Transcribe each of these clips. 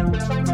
Allô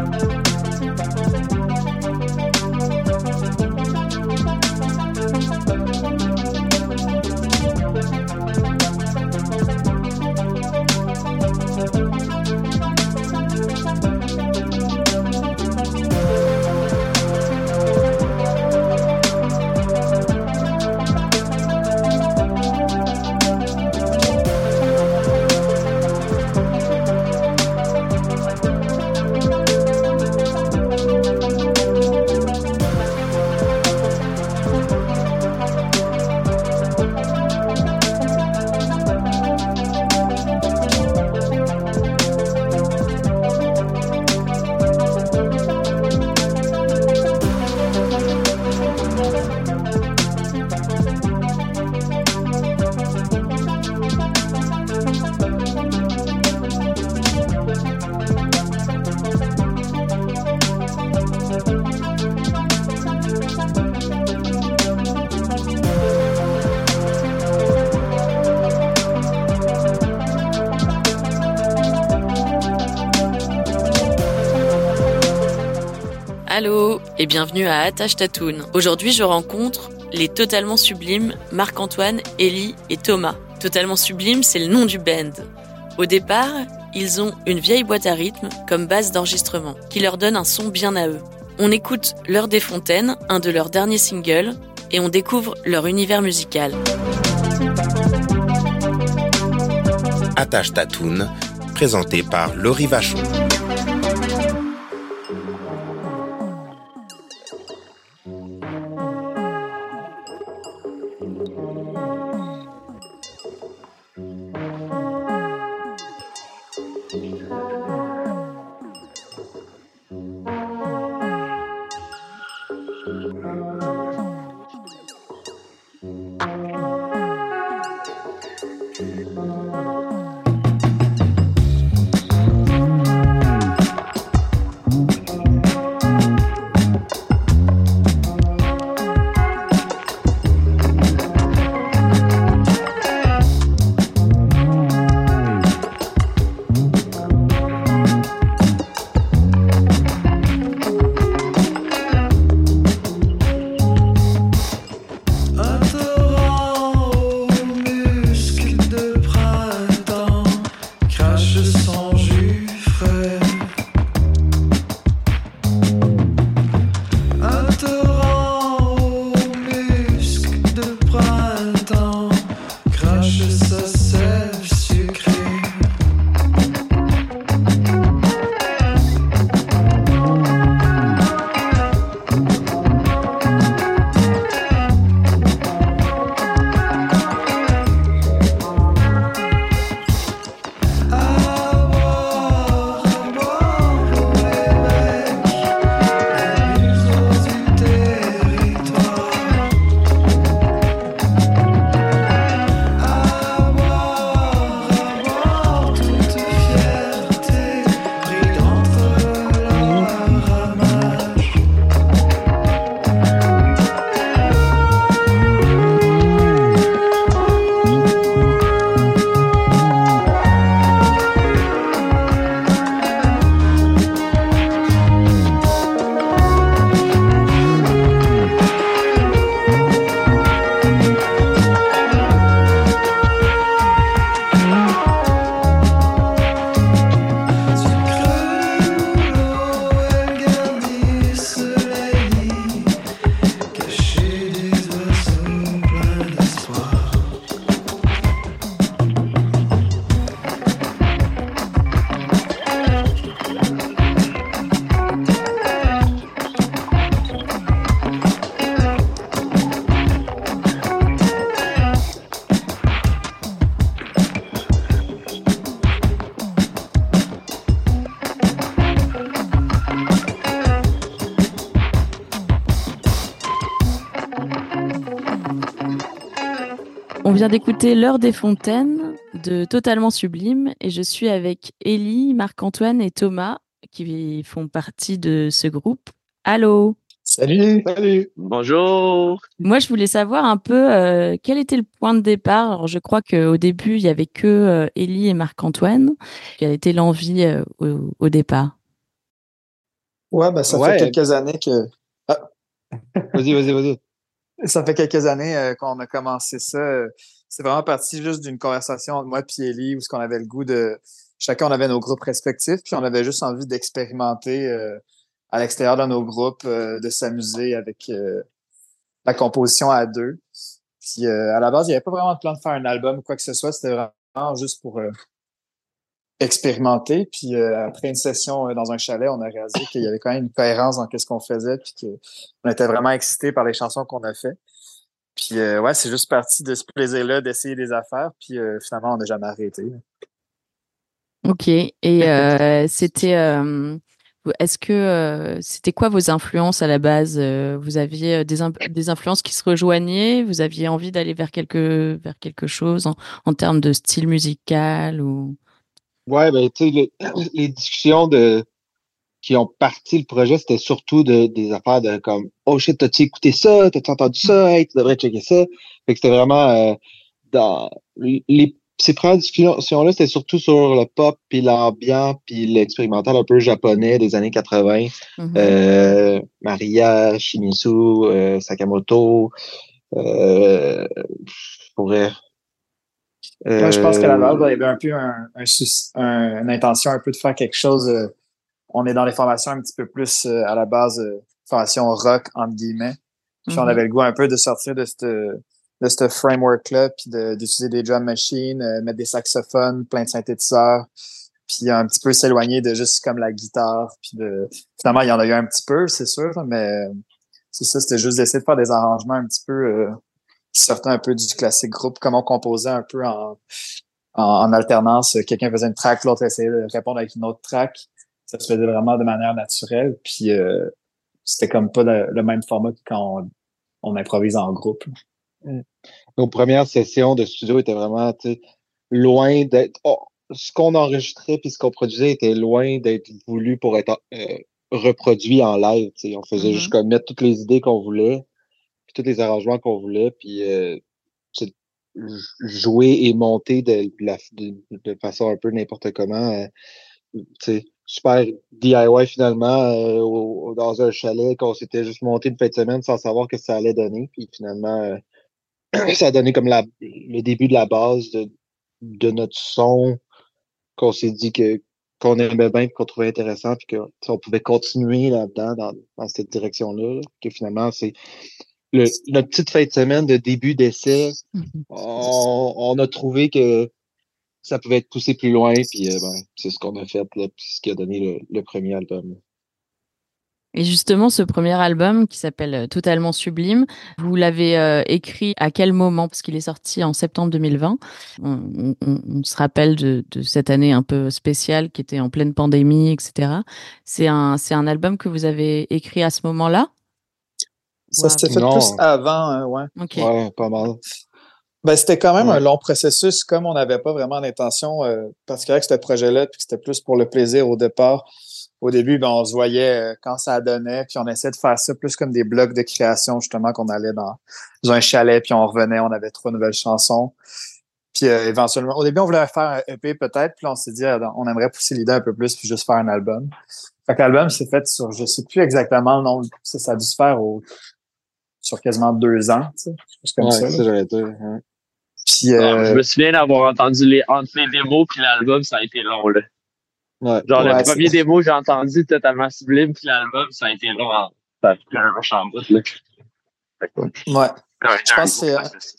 et bienvenue à Attache Tatoon. Aujourd'hui, je rencontre les totalement sublimes Marc-Antoine, Ellie et Thomas. Totalement sublime, c'est le nom du band. Au départ, ils ont une vieille boîte à rythme comme base d'enregistrement qui leur donne un son bien à eux. On écoute L'heure des fontaines, un de leurs derniers singles, et on découvre leur univers musical. Attache Tatoon, présenté par Laurie Vachon. Vient d'écouter L'heure des fontaines de Totalement Sublime et je suis avec Élie, Marc-Antoine et Thomas qui font partie de ce groupe. Allô? Salut, salut. Bonjour. Moi, je voulais savoir un peu euh, quel était le point de départ? Alors, je crois qu'au début, il y avait que euh, Élie et Marc-Antoine. Quelle était l'envie euh, au, au départ? Ouais, ben ça fait quelques années que. Ah. vas-y, vas-y, vas-y. Ça fait quelques années qu'on a commencé ça. C'est vraiment parti juste d'une conversation entre moi et Ellie où ce qu'on avait le goût de. Chacun, on avait nos groupes respectifs, puis on avait juste envie d'expérimenter à l'extérieur de nos groupes, de s'amuser avec la composition à deux. Puis à la base, il n'y avait pas vraiment de plan de faire un album ou quoi que ce soit. C'était vraiment juste pour expérimenter. Puis euh, après une session euh, dans un chalet, on a réalisé qu'il y avait quand même une cohérence dans ce qu'on faisait, puis qu'on était vraiment excités par les chansons qu'on a fait. Puis euh, ouais, c'est juste parti de ce plaisir-là d'essayer des affaires, puis finalement, on n'a jamais arrêté. Ok. Et c'était. Est-ce que c'était quoi vos influences à la base? Vous aviez des, des, influences qui se rejoignaient? Vous aviez envie d'aller vers quelque, vers quelque chose en, en termes de style musical ou Ouais, ben, tu sais, les, discussions de qui ont parti le projet, c'était surtout de, des affaires de comme Oh shit, t'as-tu écouté ça? T'as-tu entendu ça? Hey, tu devrais checker ça. Fait que c'était vraiment euh, dans les ces premières discussions-là, c'était surtout sur le pop, puis l'ambiant, puis l'expérimental un peu japonais des années 80. Mm-hmm. euh, Maria, Shimizu, euh, Sakamoto. Euh, je pourrais je pense qu'à la base, il y avait un peu un, un, une intention un peu de faire quelque chose. Euh, on est dans les formations un petit peu plus euh, à la base, euh, formation rock, entre guillemets. Puis on mm-hmm. avait le goût un peu de sortir de cette, de ce framework-là, puis d'utiliser des drum machines, mettre des saxophones, plein de synthétiseurs, puis un petit peu s'éloigner de juste comme la guitare. Puis de... Finalement, il y en a eu un petit peu, c'est sûr, mais c'est ça, c'était juste d'essayer de faire des arrangements un petit peu sortait un peu du classique groupe, comment on composait un peu en, en, alternance. Quelqu'un faisait une track, l'autre essayait de répondre avec une autre track. Ça se faisait vraiment de manière naturelle. Puis euh, c'était comme pas le, même format que quand on, improvise en groupe. Mm. Nos premières sessions de studio étaient vraiment loin d'être. Oh, ce qu'on enregistrait puis ce qu'on produisait était loin d'être voulu pour être euh, reproduit en live. On faisait mm-hmm. juste comme mettre toutes les idées qu'on voulait tous les arrangements qu'on voulait, puis euh, jouer et monter de, de, façon un peu n'importe comment. Euh, super DIY finalement euh, dans un chalet qu'on s'était juste monté une fin de semaine sans savoir que ça allait donner. Puis finalement, ça a donné comme la, le début de la base de, de notre son qu'on s'est dit que qu'on aimait bien qu'on trouvait intéressant puis qu'on pouvait continuer là-dedans dans, cette direction-là. que finalement, c'est le, notre petite fin de semaine de début d'essai, mhm. on, a trouvé que ça pouvait être poussé plus loin, puis euh, ben, c'est ce qu'on a fait, là, puis ce qui a donné le, premier album. Et justement, ce premier album qui s'appelle euh, Totalement Sublime, vous l'avez euh, écrit à quel moment? Parce qu'il est sorti en septembre 2020. On, se rappelle de, cette année un peu spéciale qui était en pleine pandémie, etc. C'est un, un album que vous avez écrit à ce moment-là? Ça s'était fait plus avant, hein, ouais. Ouais, pas mal. Ben, c'était quand même un long processus, comme on n'avait pas vraiment d'intention euh, particulière avec ce projet-là, puis c'était plus pour le plaisir au départ. Au début, ben, on se voyait euh, quand ça donnait, puis on essayait de faire ça plus comme des blocs de création, justement, qu'on allait dans, un chalet, puis on revenait, on avait trois nouvelles chansons. Puis euh, éventuellement, au début, on voulait faire un EP peut-être, puis on s'est dit, on aimerait pousser l'idée un peu plus, puis juste faire un album. Fait que l'album s'est fait sur, je sais plus exactement le nom, ça, ça a dû se faire au sur quasiment deux ans, tu sais, comme ça. Puis, euh, je me souviens d'avoir entendu les, entre les démos puis l'album, ça a été long, là. Ouais. Genre, le premier démo, j'ai entendu totalement sublime, puis l'album, ça a été long. Ça a fait un rush en bout, là. Ouais. Je pense que c'est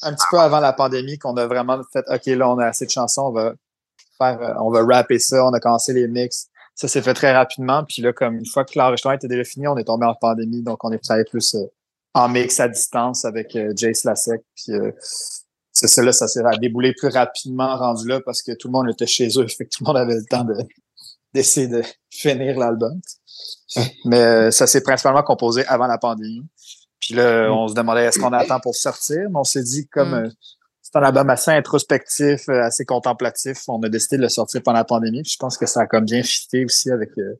un, petit peu avant la pandémie qu'on a vraiment fait, OK, là, on a assez de chansons, on va faire, euh, on va rapper ça, on a commencé les mix. Ça s'est fait très rapidement. Puis là, comme une fois que l'enregistrement était déjà fini, on est tombé en pandémie, donc on est allé plus euh, en mix à distance avec euh, Jace Lasek. Puis euh, c'est ça, là, ça s'est déboulé plus rapidement rendu là parce que tout le monde était chez eux. Fait que tout le monde avait le temps de d'essayer de finir l'album. Mais euh, ça s'est principalement composé avant la pandémie. Puis là, mm. on se demandait est-ce qu'on attend pour sortir, mais on s'est dit comme mm. c'est un album assez introspectif, assez contemplatif, on a décidé de le sortir pendant la pandémie. Puis je pense que ça a comme bien fité aussi avec euh,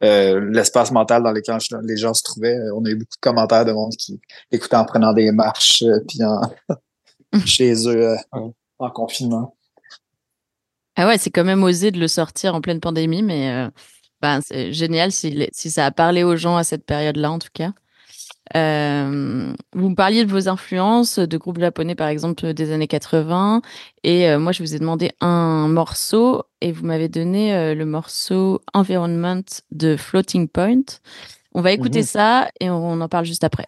l'espace mental dans lequel les gens se trouvaient. On a eu beaucoup de commentaires de monde qui écoutaient en prenant des marches euh, puis en chez eux euh, en confinement. Ah ouais, c'est quand même osé de le sortir en pleine pandémie, mais Enfin, c'est génial si, si, ça a parlé aux gens à cette période-là, en tout cas. Euh, vous me parliez de vos influences de groupes japonais, par exemple, des années 80. Et euh, moi, je vous ai demandé un morceau et vous m'avez donné euh, le morceau Environment de Floating Point. On va écouter mmh ça et on en parle juste après.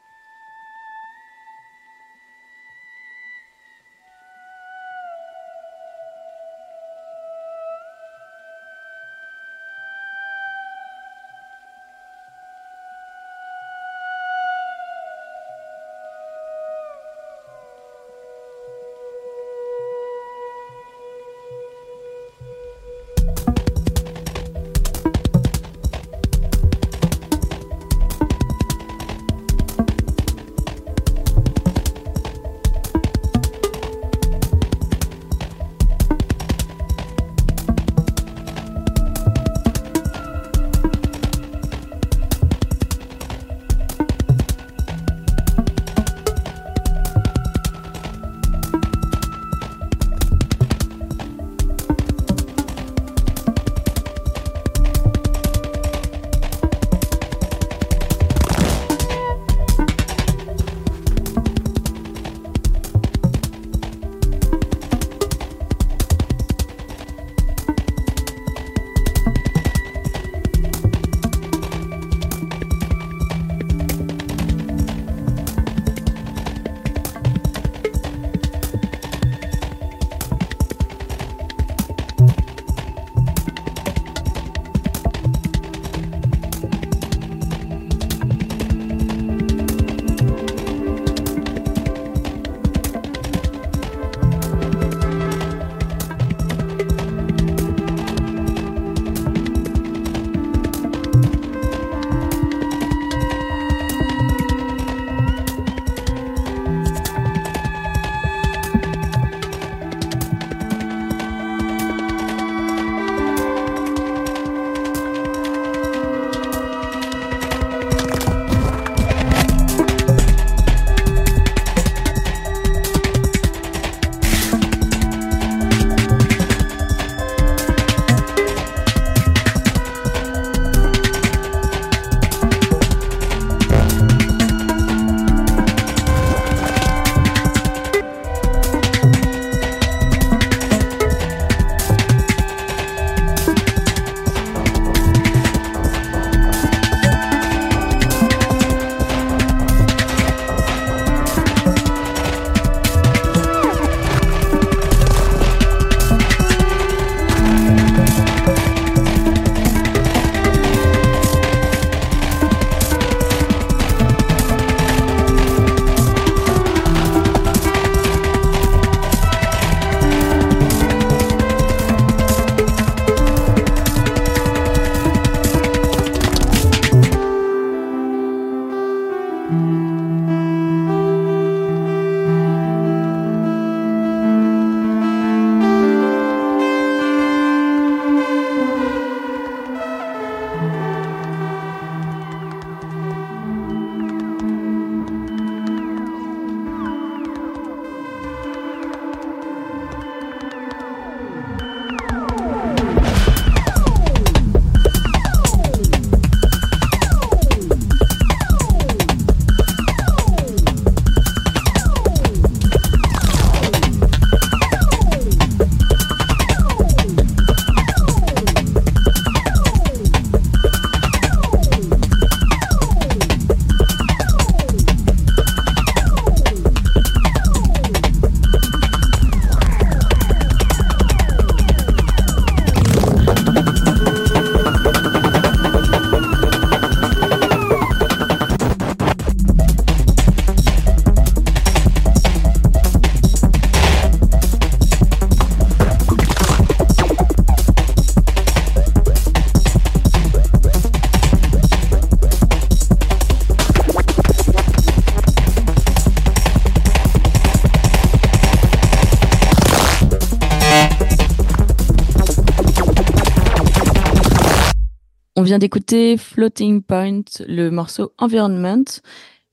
Vient d'écouter Floating Point, le morceau Environment.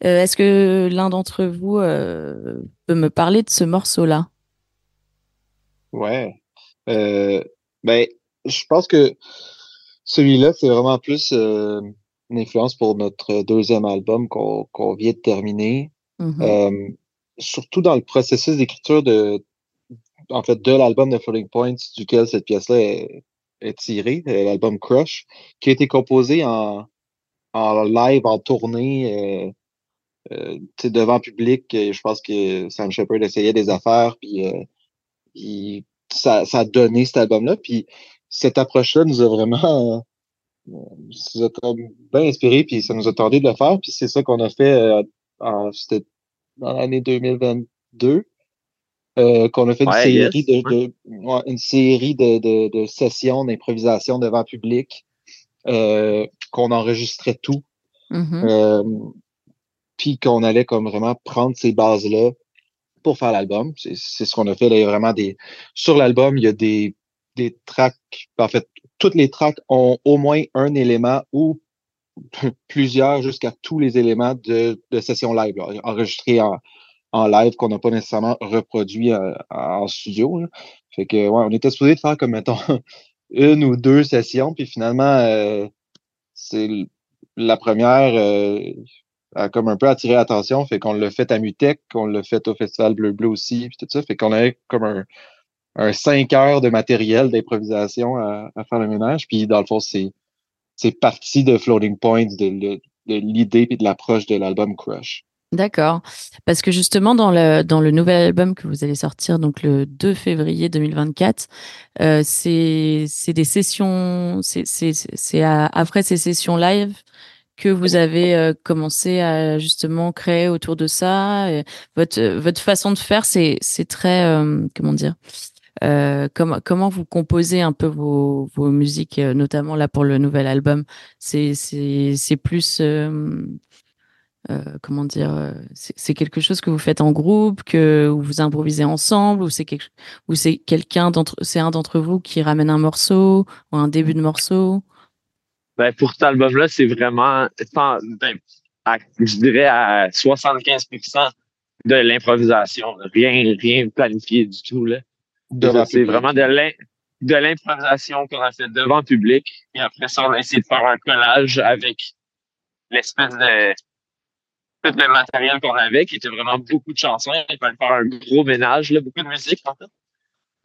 Euh, est-ce que l'un d'entre vous euh, peut me parler de ce morceau-là? Ouais. Euh, ben, je pense que Celui-là, c'est vraiment plus une influence pour notre deuxième album qu'on vient de terminer. Euh, surtout dans le processus d'écriture de, en fait, de l'album de Floating Points, duquel cette pièce-là est, est, tirée, l'album Crush, qui a été composé en, en live, en tournée, euh, euh, devant public. Je pense que Sam Shepard essayait des affaires, puis euh, ça, ça a donné cet album-là. Puis cette approche-là nous a vraiment ça nous a bien inspiré, puis ça nous a tenté de le faire. Puis c'est ça qu'on a fait en, c'était dans l'année 2022. Euh, qu'on a fait une, série de, une série de, de, de sessions d'improvisation devant public, euh, qu'on enregistrait tout, mm-hmm. euh, puis qu'on allait comme vraiment prendre ces bases-là pour faire l'album. C'est ce qu'on a fait. Là, il y a vraiment des. Sur l'album, il y a des, des tracks. En fait, toutes les tracks ont au moins un élément ou plusieurs jusqu'à tous les éléments de, de session live, enregistrés en, en live qu'on n'a pas nécessairement reproduit euh, en studio. Fait que ouais, on était supposé faire comme mettons une ou deux sessions, puis finalement euh, c'est la première euh, a comme un peu attiré l'attention, fait qu'on l'a fait à Mutec, qu'on l'a fait au Festival Bleu Bleu aussi, puis tout ça, fait qu'on avait comme un, un cinq heures de matériel d'improvisation à, faire le ménage, puis dans le fond c'est c'est parti de Floating Points, de, de l'idée et de l'approche de l'album Crush. D'accord. Parce que justement, dans le, dans le nouvel album que vous allez sortir, donc le 2 février 2024, euh, c'est des sessions, c'est après ces sessions live que vous avez euh, commencé à justement créer autour de ça. votre, votre façon de faire, c'est très, euh, comment dire, euh, comment, comment vous composez un peu vos, vos musiques, notamment là pour le nouvel album? C'est plus comment dire, euh, c'est quelque chose que vous faites en groupe, que vous improvisez ensemble, ou c'est quelque, ou c'est quelqu'un d'entre, c'est un d'entre vous qui ramène un morceau ou un début de morceau? Ben pour cet album-là, c'est vraiment, ben, je dirais à 75% de l'improvisation, rien, rien planifié du tout là. C'est vraiment de l'improvisation qu'on a fait devant le public, et après ça, on a essayé de faire un collage avec l'espèce de tout le matériel qu'on avait, qui était vraiment beaucoup de chansons. Il fallait faire un gros ménage, là, beaucoup de musique, en fait.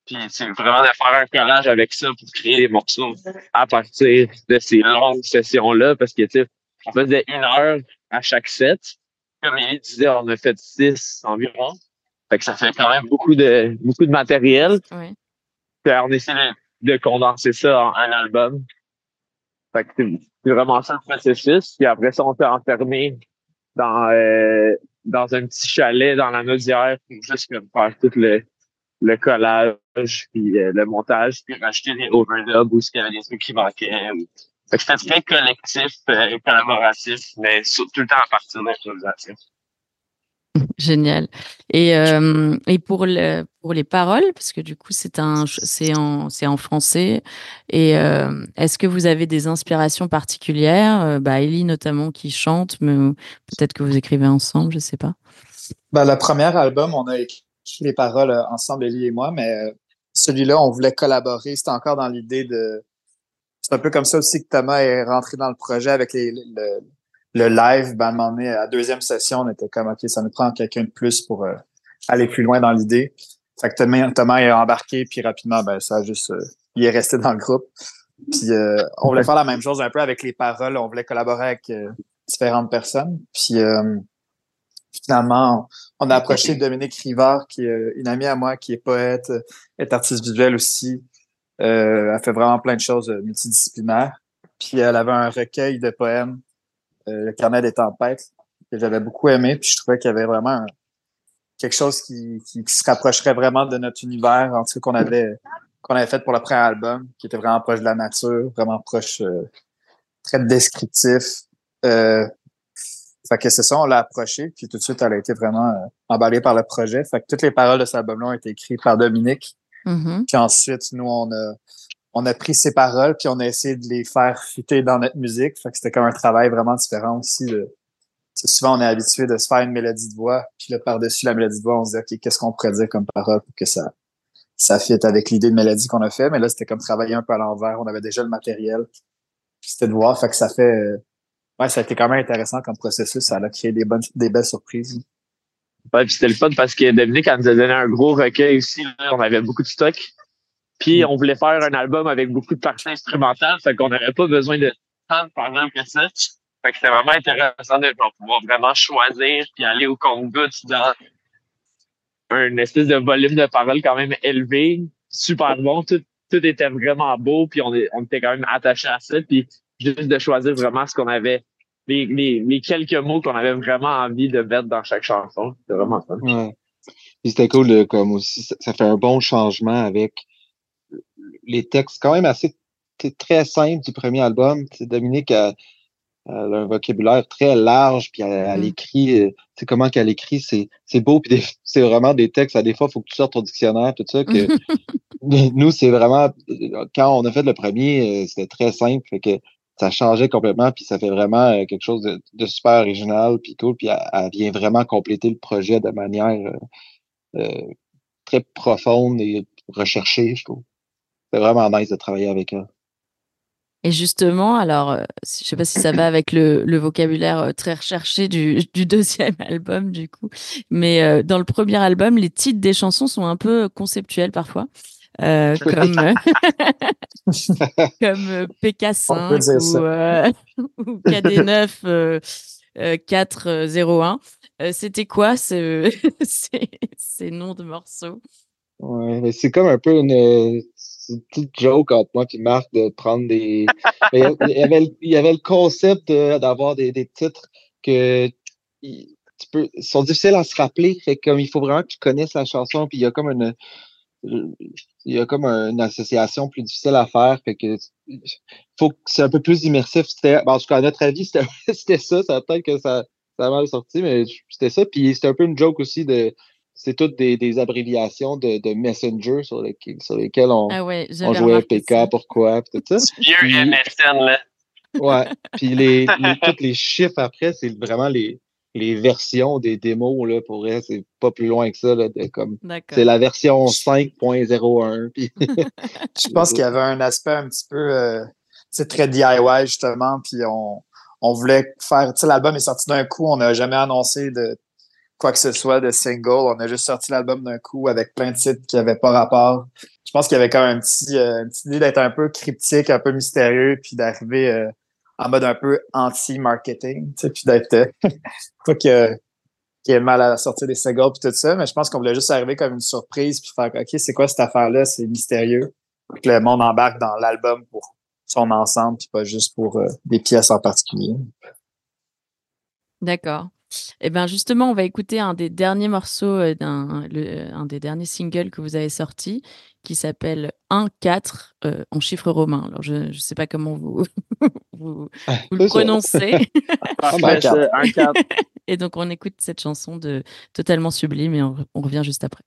Puis c'est vraiment de faire un collage avec ça pour créer des morceaux à partir de ces longues sessions-là, parce que, tu sais, on faisait une heure à chaque set. Comme il disait, on a fait six environ. Fait que ça fait quand même beaucoup de, beaucoup de matériel. Oui. Puis on essaie de, de condenser ça en un album. Fait que c'est vraiment ça le processus. Puis après ça, on peut enfermer dans, euh, dans un petit chalet dans la Naudière pour juste faire tout le, le collage, puis euh, le montage, puis racheter des overdubs ou ce qu'il y avait des trucs qui manquaient. Fait c'était très collectif euh, et collaboratif, mais tout le temps à partir d'improvisation. Génial. Et, euh, et pour, le, pour les paroles, parce que du coup, c'est en, en français. Et euh, est-ce que vous avez des inspirations particulières? Euh, bah, Ellie notamment qui chante, mais peut-être que vous écrivez ensemble, je sais pas. Bah, le premier album, on a écrit les paroles ensemble, Ellie et moi, mais celui-là, on voulait collaborer. C'était encore dans l'idée de. C'est un peu comme ça aussi que Thomas est rentré dans le projet avec les, le, le live, ben, à un moment donné, à la deuxième session, on était comme, OK, ça nous prend quelqu'un de plus pour euh, aller plus loin dans l'idée. Fait que Thomas, Thomas est embarqué, puis rapidement, ben, ça a juste, euh, il est resté dans le groupe. Puis euh, on voulait faire la même chose un peu avec les paroles. On voulait collaborer avec différentes personnes. Puis finalement, on a approché Dominique Rivard, qui est une amie à moi, qui est poète, est artiste visuel aussi. elle fait vraiment plein de choses multidisciplinaires. Puis elle avait un recueil de poèmes euh, le carnet des tempêtes, que j'avais beaucoup aimé. Puis je trouvais qu'il y avait vraiment quelque chose qui, qui, se rapprocherait vraiment de notre univers, en tout cas qu'on avait qu'on avait fait pour le premier album, qui était vraiment proche de la nature, vraiment proche, euh, très descriptif. Euh, fait que c'est ça, on l'a approché, puis tout de suite, elle a été vraiment euh, emballée par le projet. Fait que toutes les paroles de cet album-là ont été écrites par Dominique. Mm-hmm. Puis ensuite, nous, on a on a pris ces paroles puis on a essayé de les faire fitter dans notre musique. Fait que c'était comme un travail vraiment différent aussi. Souvent, on est habitué de se faire une mélodie de voix, puis là, par-dessus la mélodie de voix, on se dit, OK, qu'est-ce qu'on pourrait dire comme parole pour que ça, ça fitte avec l'idée de mélodie qu'on a fait. Mais là, c'était comme travailler un peu à l'envers. On avait déjà le matériel. c'était de voir. Fait que ça fait. ouais, ça a été quand même intéressant comme processus. Ça a créé des bonnes, des belles surprises. Ouais, puis c'était le fun parce que Dominique elle nous a donné un gros recueil aussi. On avait beaucoup de stock. Puis mm. on voulait faire un album avec beaucoup de parties instrumentales. Fait qu'on n'avait pas besoin de tant de par que ça. Fait que c'était vraiment intéressant de pouvoir vraiment choisir puis aller au compte-gouttes dans un espèce de volume de paroles quand même élevé, super bon. Tout, tout était vraiment beau, puis on, on était quand même attachés à ça. Puis juste de choisir vraiment ce qu'on avait, les, les, les quelques mots qu'on avait vraiment envie de mettre dans chaque chanson. C'était vraiment fun. Ouais. c'était cool, comme aussi, ça, fait un bon changement avec les textes quand même assez très simples du premier album. Dominique a, elle a un vocabulaire très large, puis elle, mm. écrit, c'est euh, comment qu'elle écrit, c'est, beau, puis c'est vraiment des textes, à des fois, il faut que tu sortes ton dictionnaire, tout ça, que nous, c'est vraiment, quand on a fait le premier, euh, c'était très simple, fait que ça changeait complètement, puis ça fait vraiment euh, quelque chose de, super original, puis cool, puis elle, vient vraiment compléter le projet de manière très profonde et recherchée, je trouve. C'est vraiment nice de travailler avec elle. Et justement, alors, euh, je sais pas si ça va avec le, le vocabulaire euh, très recherché du, du, deuxième album, du coup, mais euh, dans le premier album, les titres des chansons sont un peu conceptuels parfois. Euh, comme comme PK5 ou, ou, KD9 401. C'était quoi ce, ces, ces noms de morceaux? Ouais, mais c'est comme un peu une petite joke entre moi et Marc de prendre des. il, y avait, il y avait le concept d'avoir des, des, titres que tu peux, sont difficiles à se rappeler. Fait comme il faut vraiment que tu connaisses la chanson, puis il y a comme une. Il y a comme une association plus difficile à faire. Fait que faut que c'est un peu plus immersif. C'était, en tout cas, à notre avis, c'était ça. Ça peut-être que ça, ça a mal sorti, mais c'était ça. Puis c'était un peu une joke aussi de c'est toutes des, des, abréviations de, de Messenger sur, les, sur lesquelles on, ah ouais, on jouait PK, pourquoi, tout ça. Vieux MSN, là. Ouais. Puis les, les, tous les chiffres après, c'est vraiment les, les versions des démos, là, pour vrai, c'est pas plus loin que ça, là, de, comme, c'est la version 5.01. Puis... Je pense qu'il y avait un aspect un petit peu, c'est euh, très DIY, justement, puis on, on voulait faire, tu sais, l'album est sorti d'un coup, on n'a jamais annoncé de quoi que ce soit de single. On a juste sorti l'album d'un coup avec plein de titres qui n'avaient pas rapport. Je pense qu'il y avait quand même un petit, euh, une petite idée d'être un peu cryptique, un peu mystérieux, puis d'arriver euh, en mode un peu anti-marketing, puis d'être euh, pas que qui ait mal à sortir des singles puis tout ça, mais je pense qu'on voulait juste arriver comme une surprise puis faire OK, c'est quoi cette affaire-là, c'est mystérieux. Que le monde embarque dans l'album pour son ensemble puis pas juste pour des pièces en particulier. D'accord. Eh bien, justement, on va écouter un des derniers morceaux euh, d'un un des derniers singles que vous avez sorti, qui s'appelle 1-4 euh, en chiffre romain. Alors, je ne sais pas comment vous, vous, le prononcez. et donc, on écoute cette chanson de Totalement Sublime et on revient juste après.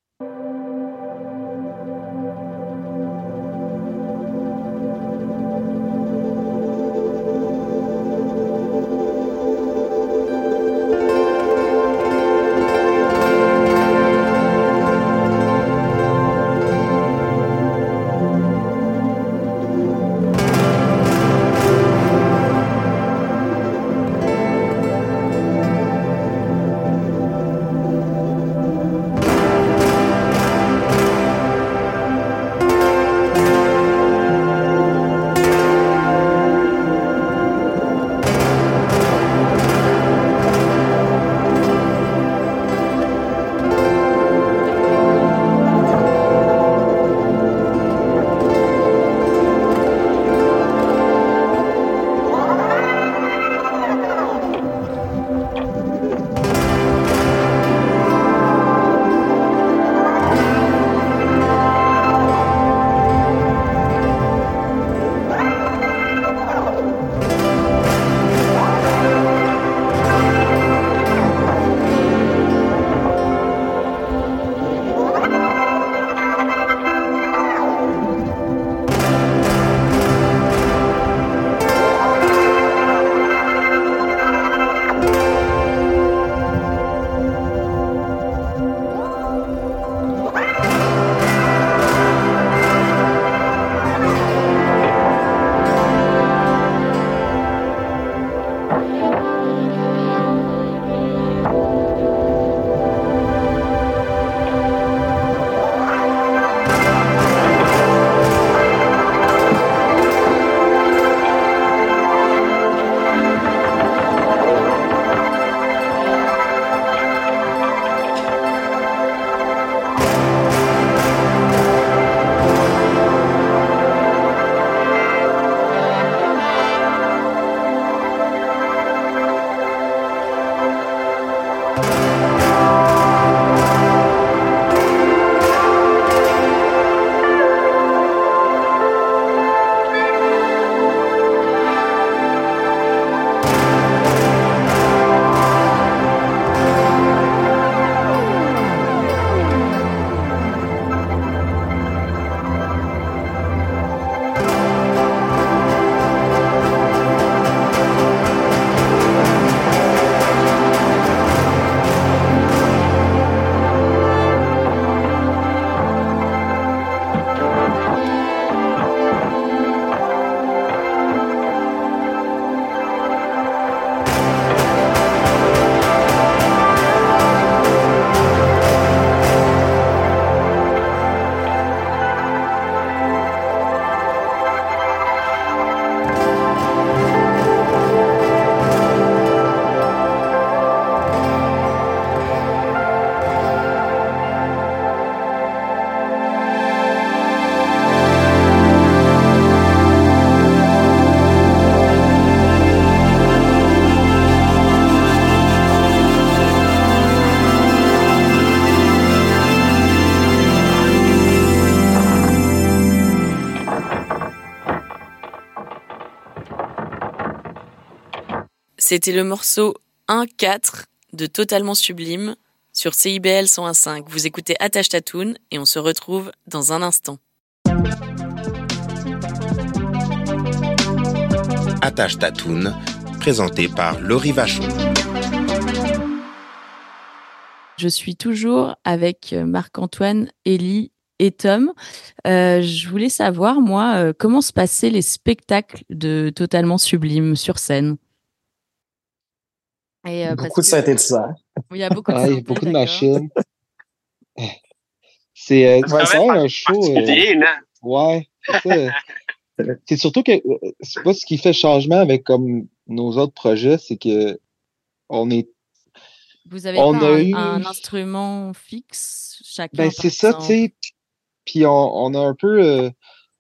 C'était le morceau 1-4 de Totalement Sublime sur CIBL 101.5. Vous écoutez Attache Tatoon et on se retrouve dans un instant. Attache Tatoon, présenté par Laurie Vachon. Je suis toujours avec Marc-Antoine, Élie et Tom. Euh, je voulais savoir, moi, euh, comment se passaient les spectacles de Totalement Sublime sur scène? Euh, beaucoup de synthétiseurs. il y a beaucoup de, beaucoup de machines. C'est euh, un show. Euh, ouais. C'est surtout que c'est pas ce qui fait changement avec comme nos autres projets, c'est que on est. Vous avez on pas a un, eu... un, instrument fixe chacun. Ben, c'est ça, tu sais. Puis on, on, a un peu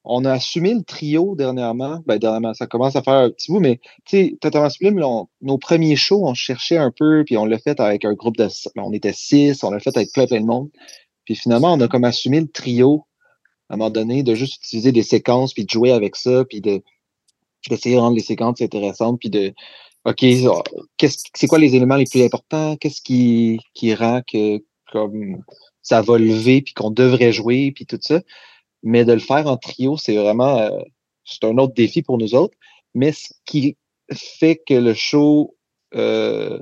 on a assumé le trio dernièrement. Ben, dernièrement, ça commence à faire un petit bout, mais tu sais, Totalement Sublime, nos premiers shows, on cherchait un peu, puis on l'a fait avec un groupe de. Ben, on était six, on l'a fait avec plein, plein de monde. Puis finalement, on a comme assumé le trio à un moment donné, de juste utiliser des séquences, puis de jouer avec ça, puis de d'essayer de rendre les séquences intéressantes, puis de OK, c'est quoi les éléments les plus importants? Qu'est-ce qui, qui rend que comme ça va lever, puis qu'on devrait jouer, puis tout ça? Mais de le faire en trio, c'est vraiment euh, c'est un autre défi pour nous autres. Mais ce qui fait que le show, euh,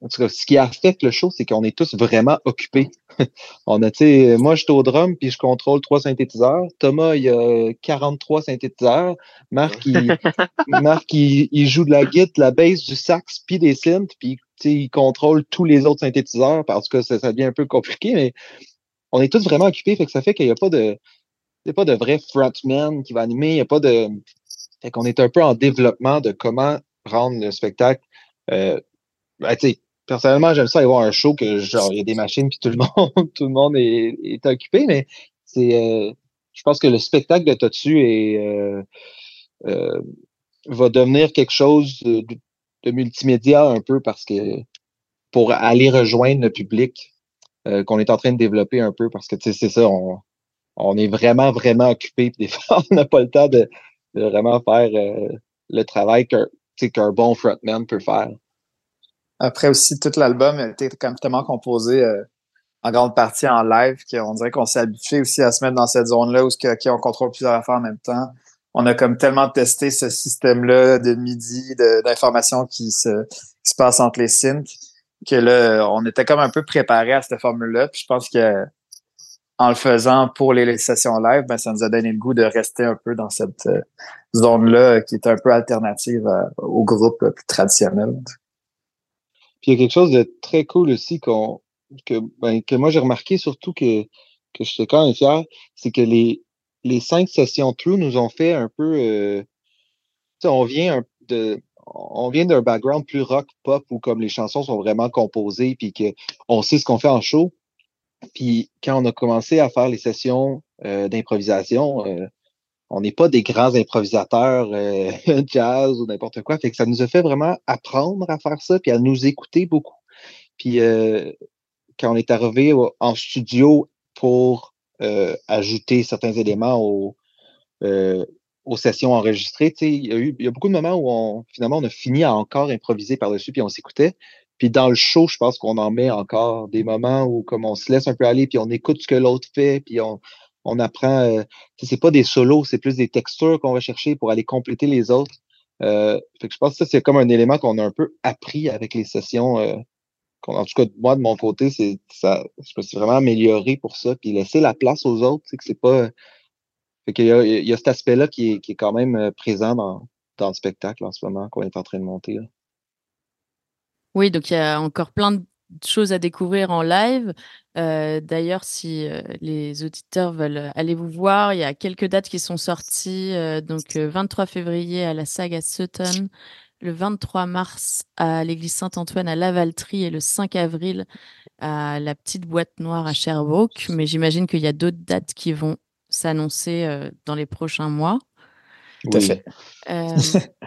en tout cas, ce qui affecte le show, c'est qu'on est tous vraiment occupés. on a, tu sais, moi, je suis au drum puis je contrôle trois synthétiseurs. Thomas, il a 43 synthétiseurs. Marc, il, Marc, il, joue de la guitare, de la bass, du sax puis des synths puis il contrôle tous les autres synthétiseurs parce que ça, ça devient un peu compliqué, mais on est tous vraiment occupés, fait que ça fait qu'il n'y a pas de, n'y a pas de vrai frontman qui va animer. Il n'y a pas de. Fait qu'on est un peu en développement de comment rendre le spectacle. Euh, ben, personnellement, j'aime ça aller voir un show que genre il y a des machines puis tout le monde, tout le monde est, occupé, mais c'est. Euh, je pense que le spectacle de Totu est euh, euh, va devenir quelque chose de, multimédia un peu parce que pour aller rejoindre le public qu'on est en train de développer un peu parce que c'est ça, on, on est vraiment, vraiment occupé. Des fois, on n'a pas le temps de, vraiment faire euh, le travail qu'un bon frontman peut faire. Après aussi, tout l'album été complètement composé euh, en grande partie en live, qu'on dirait qu'on s'est habitué aussi à se mettre dans cette zone-là où on contrôle plusieurs affaires en même temps. On a comme tellement testé ce système-là de MIDI, d'informations qui se, qui se passe entre les synths, que là, on était comme un peu préparé à cette formule-là. Puis je pense que en le faisant pour les, sessions live, ben, ça nous a donné le goût de rester un peu dans cette euh, zone-là qui est un peu alternative au groupe plus traditionnel. Puis il y a quelque chose de très cool aussi qu'on que, ben, que moi j'ai remarqué surtout que, que je suis quand même fier, c'est que les, les cinq sessions True nous ont fait un peu euh, on vient de on vient d'un background plus rock pop où comme les chansons sont vraiment composées puis qu'on sait ce qu'on fait en show. Puis quand on a commencé à faire les sessions euh, d'improvisation, euh, on n'est pas des grands improvisateurs euh, jazz ou n'importe quoi. Fait que ça nous a fait vraiment apprendre à faire ça puis à nous écouter beaucoup. Puis quand on est arrivé en studio pour ajouter certains éléments au, aux sessions enregistrées, il y, a eu, il y a beaucoup de moments où on, finalement on a fini à encore improviser par-dessus, puis on s'écoutait. Puis dans le show, je pense qu'on en met encore des moments où comme on se laisse un peu aller, puis on écoute ce que l'autre fait, puis on, on apprend. Euh, c'est pas des solos, c'est plus des textures qu'on va chercher pour aller compléter les autres. Euh, fait que je pense que ça, c'est comme un élément qu'on a un peu appris avec les sessions. Euh, en tout cas, moi, de mon côté, c'est ça, je me suis vraiment amélioré pour ça. Puis laisser la place aux autres, c'est que c'est pas il y a, cet aspect-là qui est, quand même euh, présent dans, le spectacle en ce moment qu'on est en train de monter. Oui, donc il y a encore plein de choses à découvrir en live. Euh, d'ailleurs, si euh, les auditeurs veulent aller vous voir, il y a quelques dates qui sont sorties. donc, 23 février à la saga Sutton, le 23 mars à l'église Saint-Antoine à Lavaltrie et le 5 avril à la petite boîte noire à Sherbrooke. Mais j'imagine qu'il y a d'autres dates qui vont s'annoncer euh, dans les prochains mois. Tout à fait. Euh,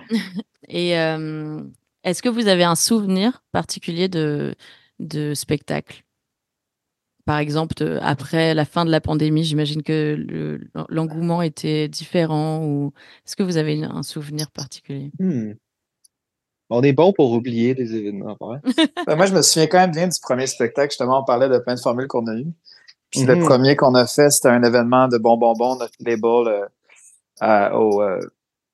et euh, est-ce que vous avez un souvenir particulier de, de spectacle? Par exemple, après la fin de la pandémie, j'imagine que l'engouement était différent. Ou est-ce que vous avez un souvenir particulier? Hmm. On est bon pour oublier des événements. Ben, moi, je me souviens quand même bien du premier spectacle. Justement, on parlait de plein de formules qu'on a eues. Puis le mhm. premier qu'on a fait, c'était un événement de bonbonbon, notre label euh, au, euh,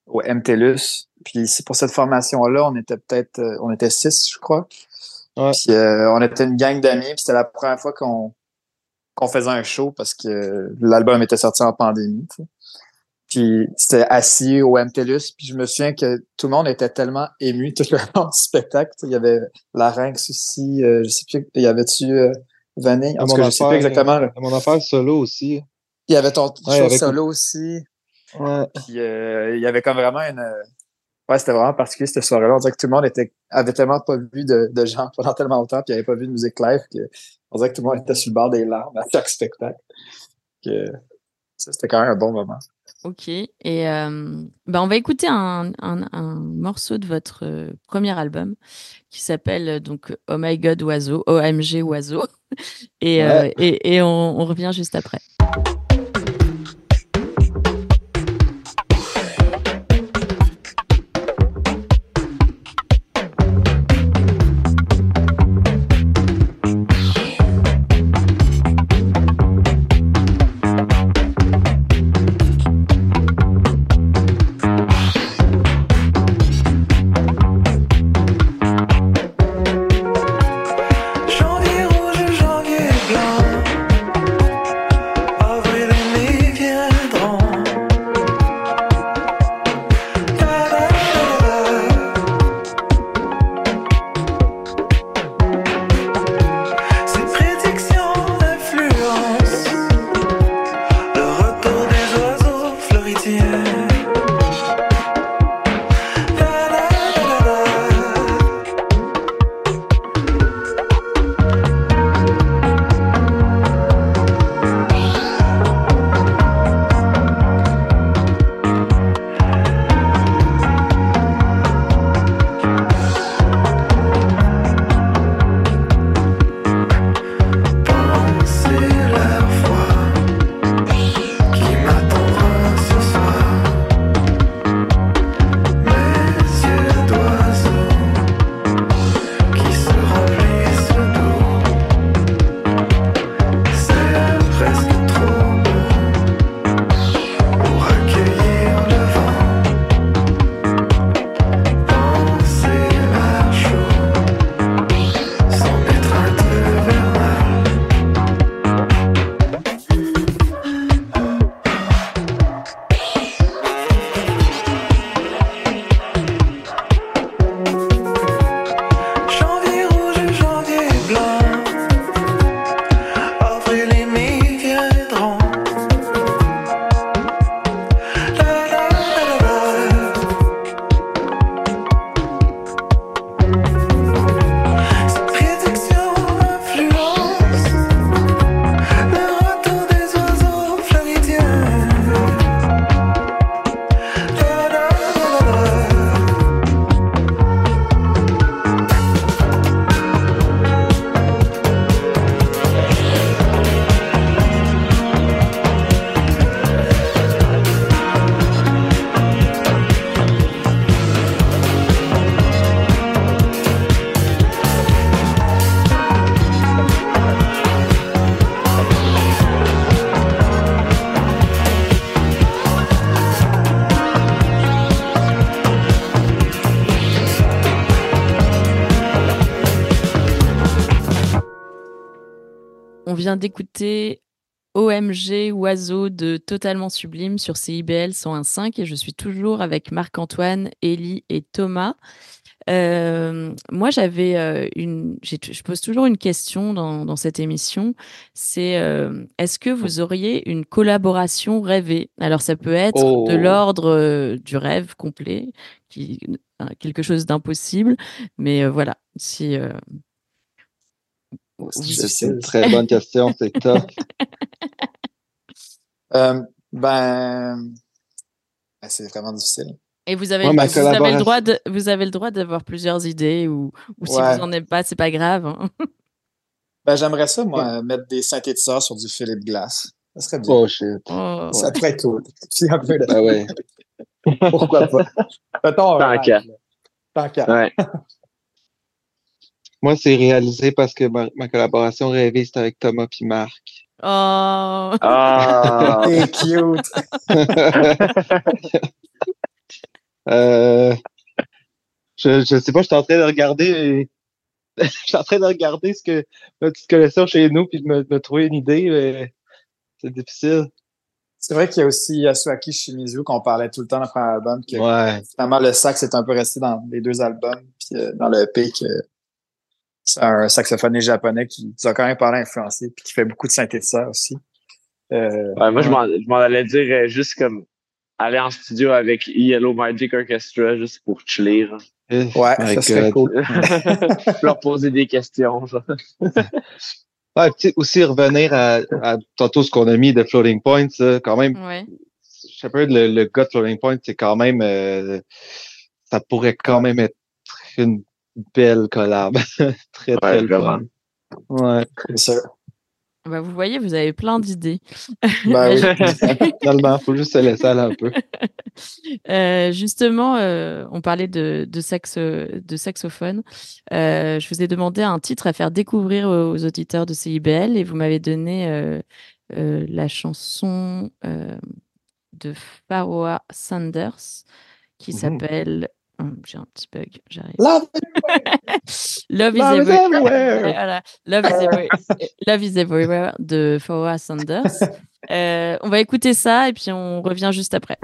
au MTLUS. Puis c'est pour cette formation-là, on était peut-être, euh, on était six, je crois. Puis on était une gang d'amis. Puis c'était la première fois qu'on qu'on faisait un show parce que l'album était sorti en pandémie. Puis c'était assis au MTLUS. Puis je me souviens que tout le monde était tellement ému tout le long du spectacle. Il y avait Larynx aussi. je sais plus, il y avait-tu Vanille? En tout cas, je sais pas exactement. mon affaire solo aussi. Il y avait ton show solo aussi. Ouais. Puis euh, il y avait comme vraiment une. Euh, ouais, c'était vraiment particulier cette soirée-là. On dirait que tout le monde était, avait tellement pas vu de, de gens pendant tellement longtemps, puis il avait pas vu de musique live, on dirait que tout le monde était sur le bord des larmes à chaque spectacle. Que, c'était quand même un bon moment. Ok. Et euh, bah, on va écouter un, un, un, morceau de votre euh, premier album qui s'appelle donc Oh My God Oiseau, OMG Oiseau. Et, euh, et, et on, on revient juste après. Vient d'écouter OMG Oiseau de Totalement Sublime sur CIBL 101.5 et je suis toujours avec Marc-Antoine, Élie et Thomas. Euh, moi, j'avais euh, une. Je pose toujours une question dans, dans cette émission. C'est euh, est-ce que vous auriez une collaboration rêvée? Alors, ça peut être de oh. l'ordre du rêve complet, qui, quelque chose d'impossible, mais voilà. Si. C'est une très bonne question, c'est top. ben, ben c'est vraiment difficile. Et vous avez, vous, avez le droit de, vous avez le droit d'avoir plusieurs idées ou, ou si vous n'en avez pas, c'est pas grave. Hein. Ben, j'aimerais ça, moi, mettre des synthétiseurs sur du Philippe Glass. Ça serait bien. Oh shit. Oh. Ça être cool. un peu de... Ouais. Pourquoi pas? Tant qu'à. Tant qu'à. Ouais. moi, c'est réalisé parce que ma, ma collaboration rêvée, c'est avec Thomas et Marc. Oh! Ah! C'est cute! Euh, je, je sais pas, je suis en train de regarder. je suis en train de regarder ce que ma petite connaissance chez nous puis de me, trouver une idée, mais c'est difficile. C'est vrai qu'il y a aussi Yasuaki Shimizu qu'on parlait tout le temps dans le premier album. Que ouais. Finalement, le sax est un peu resté dans les deux albums. Puis euh, dans le EP, que c'est un saxophoniste japonais qui nous a quand même parlé influencé puis qui fait beaucoup de synthétiseurs aussi. Euh, ouais, moi, je m'en allais dire euh, juste comme aller en studio avec Yellow Magic Orchestra juste pour chiller. Ouais, ça serait cool. leur poser des questions. ouais, aussi revenir à, à tantôt ce qu'on a mis de Floating Points, quand même. Ouais. Je sais pas, le, le gars de Floating Points, c'est quand même, euh, ça pourrait quand même être une belle collab. très, très ouais, Ouais. C'est sûr. Bah, vous voyez, vous avez plein d'idées. Bah oui, il faut juste se laisser aller un peu. Euh, justement, euh, on parlait de, de, sax, de saxophone. Euh, je vous ai demandé un titre à faire découvrir aux, auditeurs de CIBL et vous m'avez donné la chanson de Pharoah Sanders qui mmh. s'appelle Hum, j'ai un petit bug, j'arrive. Love, Love, is, everywhere. Love, is everywhere. Love is everywhere de Pharoah Sanders. Euh, on va écouter ça et puis on revient juste après.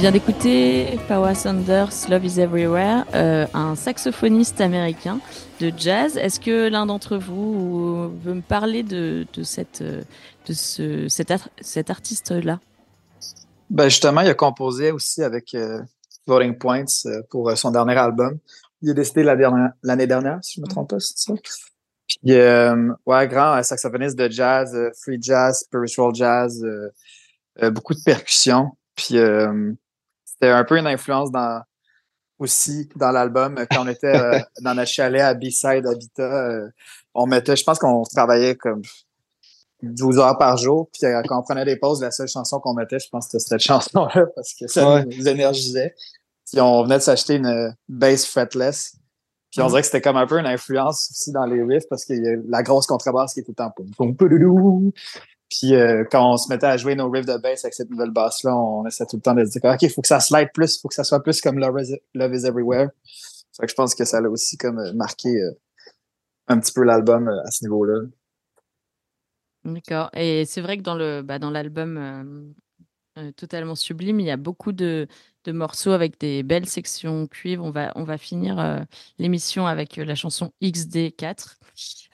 Vient d'écouter Power Sanders, Love is Everywhere, euh, un saxophoniste américain de jazz. Est-ce que l'un d'entre vous veut me parler de, cette, de ce, cet, artiste-là? Ben justement, il a composé aussi avec euh, Points euh, pour son dernier album. Il est décédé l'année dernière, si je ne me trompe pas, c'est ça? Puis, grand saxophoniste de jazz, free jazz, spiritual jazz, beaucoup de percussions. Puis euh, c'était un peu une influence dans aussi dans l'album quand on était euh, dans notre chalet à B-Side Habitat. Euh, on mettait, je pense qu'on travaillait comme 12 heures par jour. Puis quand on prenait des pauses, la seule chanson qu'on mettait, je pense que c'était cette chanson-là parce que ça nous énergisait. Puis on venait de s'acheter une bass fretless. Puis on dirait que c'était comme un peu une influence aussi dans les riffs parce qu'il y a la grosse contrebasse qui était en poum, puis euh, quand on se mettait à jouer nos riffs de bass avec cette nouvelle basse-là, on essaie tout le temps de se dire OK, il faut que ça slide plus, il faut que ça soit plus comme Love is, Love is Everywhere. que je pense que ça a aussi comme euh, marqué euh, un petit peu l'album à ce niveau-là. D'accord. Et c'est vrai que dans le bah, dans l'album totalement sublime, il y a beaucoup de, de, morceaux avec des belles sections cuivre. On va, on va finir l'émission avec la chanson XD4.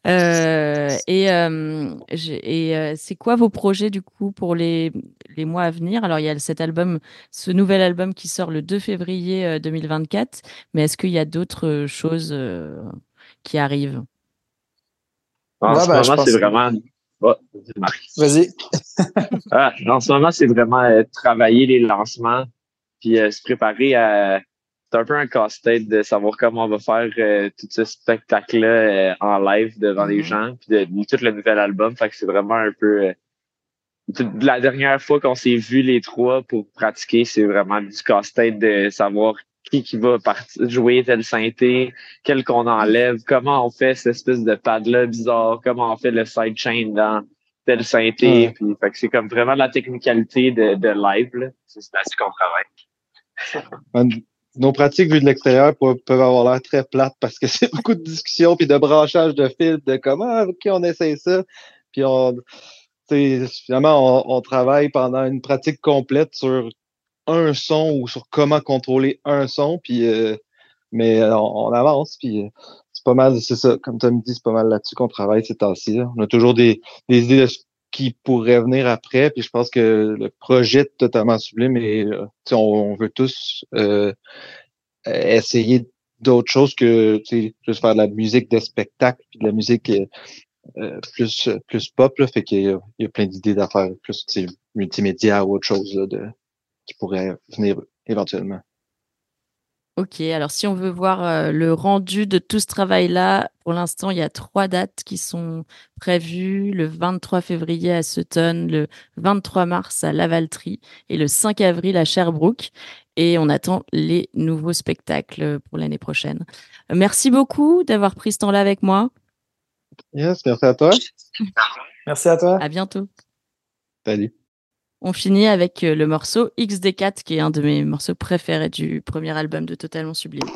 Euh, et, euh, et euh, c'est quoi vos projets du coup pour les, les mois à venir? Alors il y a cet album, ce nouvel album qui sort le 2 février 2024, mais est-ce qu'il y a d'autres choses qui arrivent? En ce bah, moment, c'est vraiment. Vas-y. ah, en ce moment, c'est vraiment travailler les lancements, puis se préparer à c'est un peu un casse-tête de savoir comment on va faire euh, tout ce spectacle-là euh, en live devant les mm-hmm. gens, puis de, tout le nouvel album. Fait que c'est vraiment un peu... Euh, la dernière fois qu'on s'est vu les trois pour pratiquer, c'est vraiment du casse-tête de savoir qui qui va jouer tel synthé, quel qu'on enlève, comment on fait cette espèce de pad-là bizarre, comment on fait le sidechain dans tel synthé. Puis, fait que c'est comme vraiment la technicalité de, de live. C'est là-dessus qu'on travaille nos pratiques vues de l'extérieur peuvent, avoir l'air très plates parce que c'est beaucoup de discussions puis de branchage de fils de comment ah, on essaie ça. Puis finalement on, travaille pendant une pratique complète sur un son ou sur comment contrôler un son puis euh, mais on, avance puis euh, c'est pas mal c'est ça. Comme tu me dit c'est pas mal là-dessus qu'on travaille ces temps-ci on a toujours des, des idées de qui pourrait venir après. Puis je pense que le projet est totalement sublime et euh, on, veut tous euh, essayer d'autres choses que juste faire de la musique de spectacle puis de la musique euh, plus plus pop. Là, fait qu'il y, a, plein d'idées d'affaires plus multimédia ou autre chose de, qui pourrait venir éventuellement. Ok, alors si on veut voir euh, le rendu de tout ce travail-là, pour l'instant, il y a trois dates qui sont prévues, le 23 février à Sutton, le 23 mars à Lavaltrie et le 5 avril à Sherbrooke. Et on attend les nouveaux spectacles pour l'année prochaine. Merci beaucoup d'avoir pris ce temps-là avec moi. Yes, merci à toi. Merci à toi. À bientôt. Salut. On finit avec euh, le morceau XD4, qui est un de mes morceaux préférés du premier album de Totalement Sublime.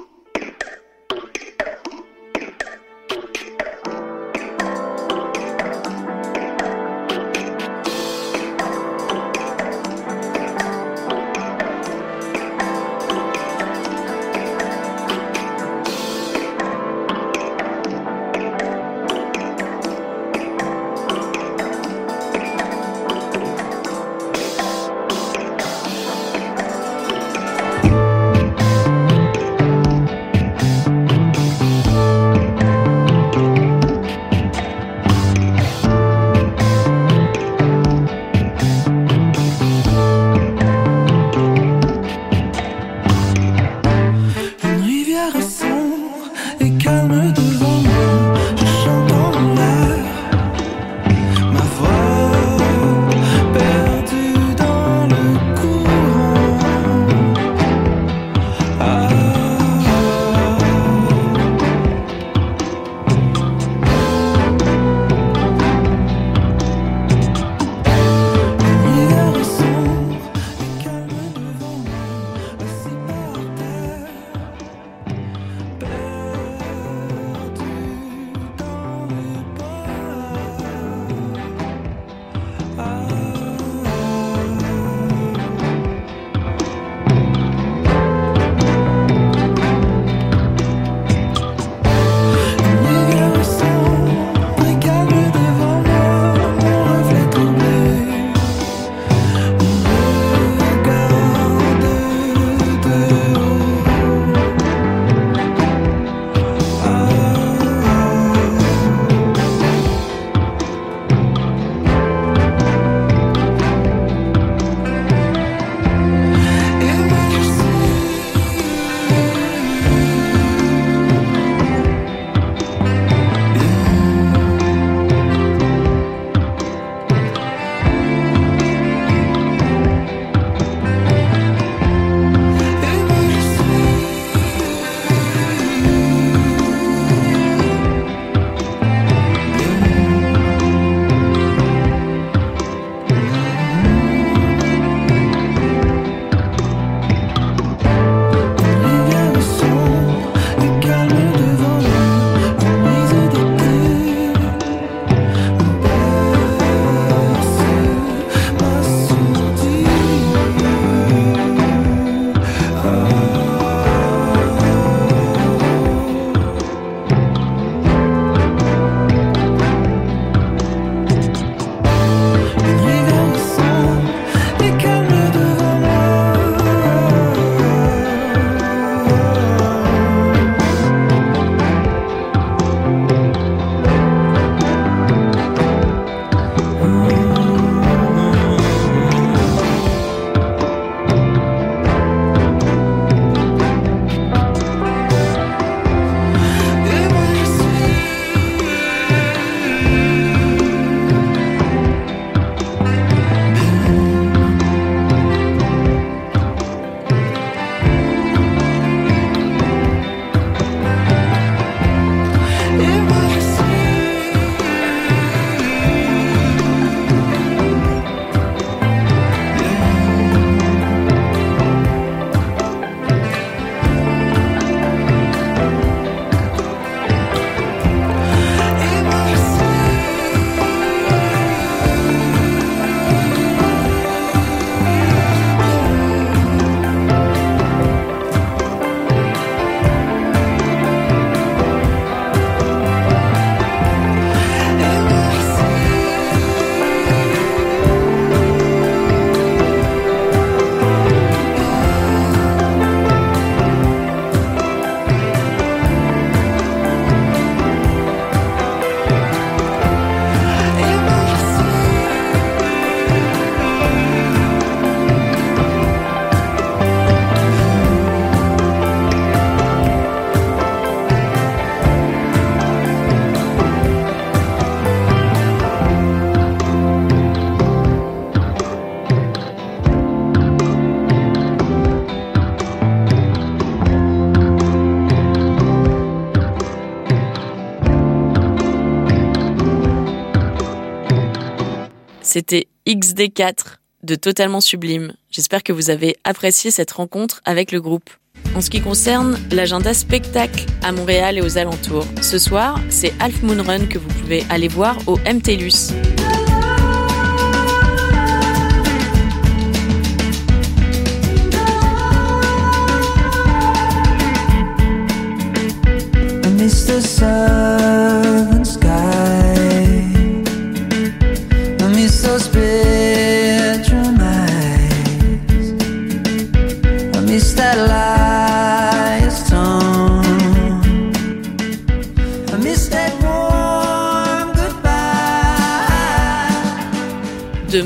C'était XD4 de Totalement Sublime. J'espère que vous avez apprécié cette rencontre avec le groupe. En ce qui concerne l'agenda spectacle à Montréal et aux alentours, ce soir, c'est Half Moon Run que vous pouvez aller voir au MTLUS.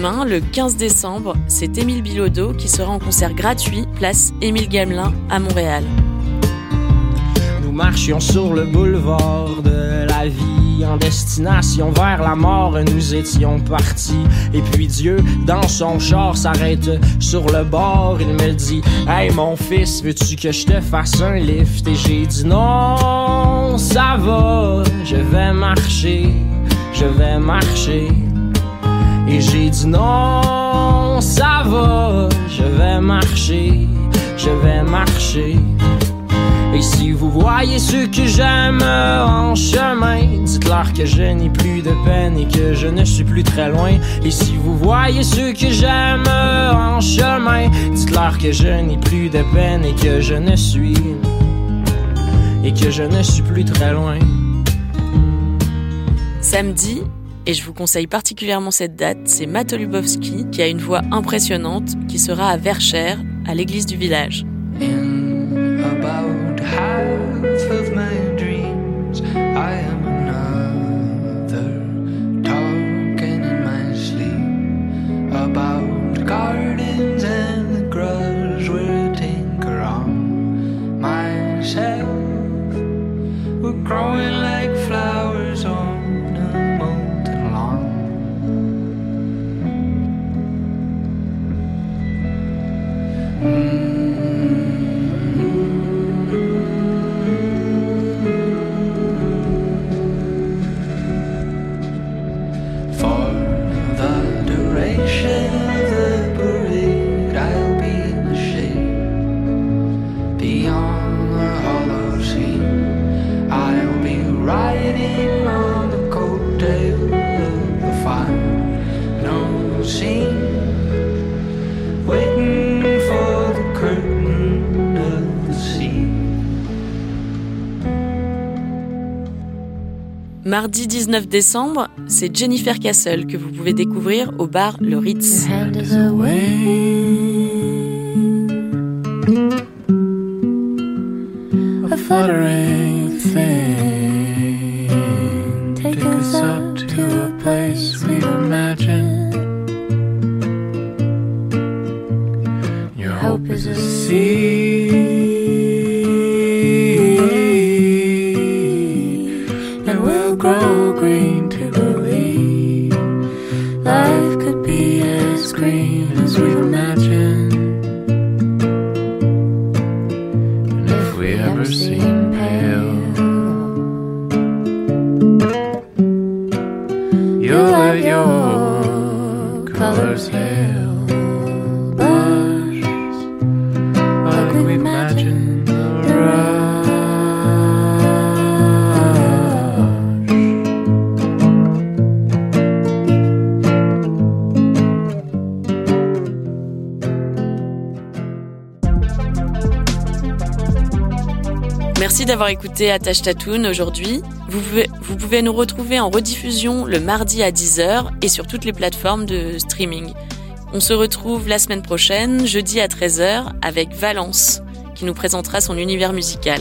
Le 15 décembre, c'est Émile Bilodeau qui sera en concert gratuit, place Émile Gamelin à Montréal. Nous marchions sur le boulevard de la vie en destination vers la mort, nous étions partis. Et puis Dieu, dans son char, s'arrête sur le bord. Il me dit Hey mon fils, veux-tu que je te fasse un lift? Et j'ai dit non, ça va, je vais marcher, je vais marcher. Et j'ai dit non, ça va, je vais marcher, je vais marcher. Et si vous voyez ceux que j'aime en chemin, dites-leur que je n'ai plus de peine et que je ne suis plus très loin. Et si vous voyez ceux que j'aime en chemin, dites-leur que je n'ai plus de peine et que je ne suis et que je ne suis plus très loin. Samedi, et je vous conseille particulièrement cette date, c'est Matt Lubowski qui a une voix impressionnante qui sera à Verchères, à l'église du village. Mardi 19 décembre, c'est Jennifer Castle que vous pouvez découvrir au bar Le Ritz. D'avoir écouté Attache Tatoon aujourd'hui. Vous pouvez, nous retrouver en rediffusion le mardi à 10h et sur toutes les plateformes de streaming. On se retrouve la semaine prochaine, jeudi à 13h, avec Valence, qui nous présentera son univers musical.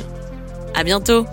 À bientôt!